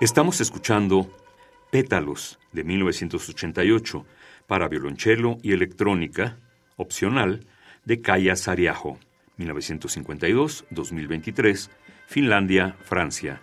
Estamos escuchando Pétalos de 1988 para violonchelo y electrónica, opcional, de Kaya Sariajo, 1952-2023, Finlandia, Francia,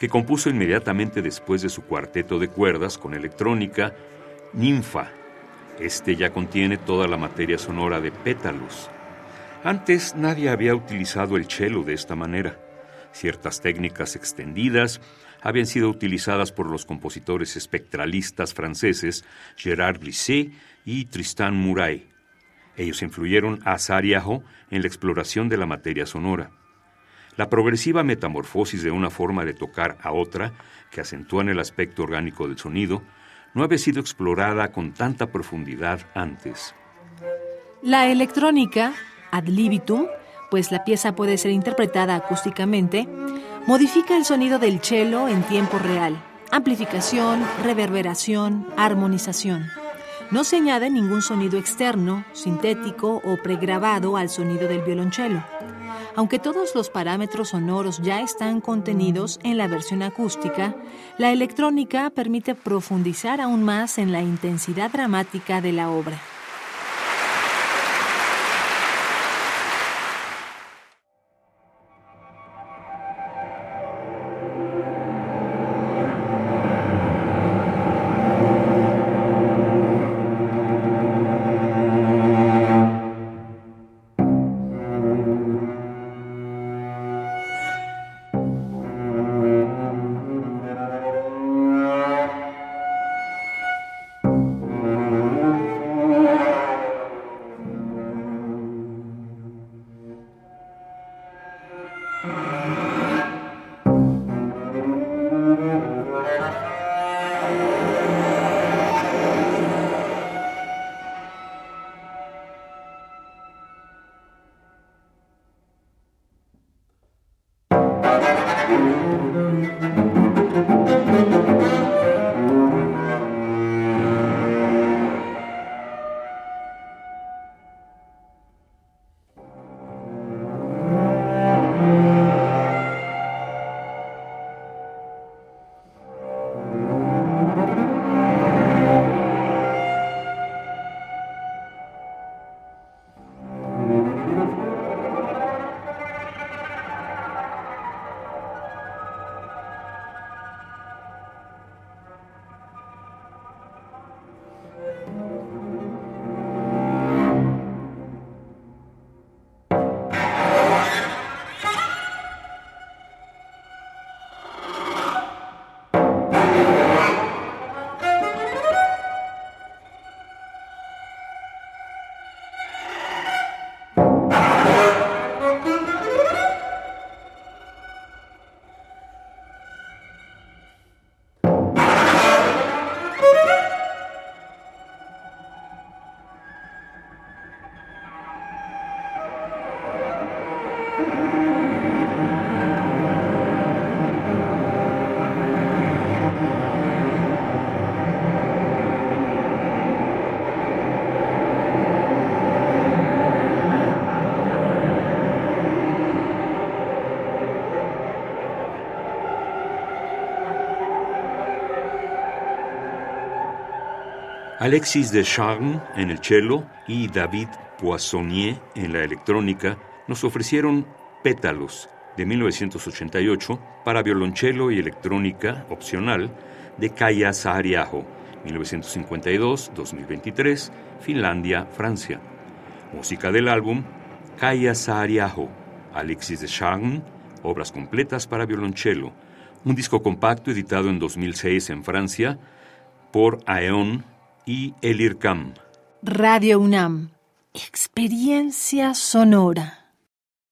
que compuso inmediatamente después de su cuarteto de cuerdas con electrónica, Ninfa. Este ya contiene toda la materia sonora de Pétalos. Antes nadie había utilizado el cello de esta manera. Ciertas técnicas extendidas habían sido utilizadas por los compositores espectralistas franceses Gérard Glissé y Tristan Muraille. Ellos influyeron a Sariajo en la exploración de la materia sonora. La progresiva metamorfosis de una forma de tocar a otra, que acentúan el aspecto orgánico del sonido, no había sido explorada con tanta profundidad antes. La electrónica, ad libitum, pues la pieza puede ser interpretada acústicamente, Modifica el sonido del cello en tiempo real. Amplificación, reverberación, armonización. No se añade ningún sonido externo, sintético o pregrabado al sonido del violonchelo. Aunque todos los parámetros sonoros ya están contenidos en la versión acústica, la electrónica permite profundizar aún más en la intensidad dramática de la obra. Alexis de Charme en el cello y David Poissonnier en la electrónica nos ofrecieron Pétalos de 1988 para violonchelo y electrónica opcional de Kaya Saariaho, 1952-2023, Finlandia, Francia. Música del álbum Kaya Saariaho, Alexis de Charme, obras completas para violonchelo, un disco compacto editado en 2006 en Francia por Aeon y el IRCAM. Radio UNAM. Experiencia sonora.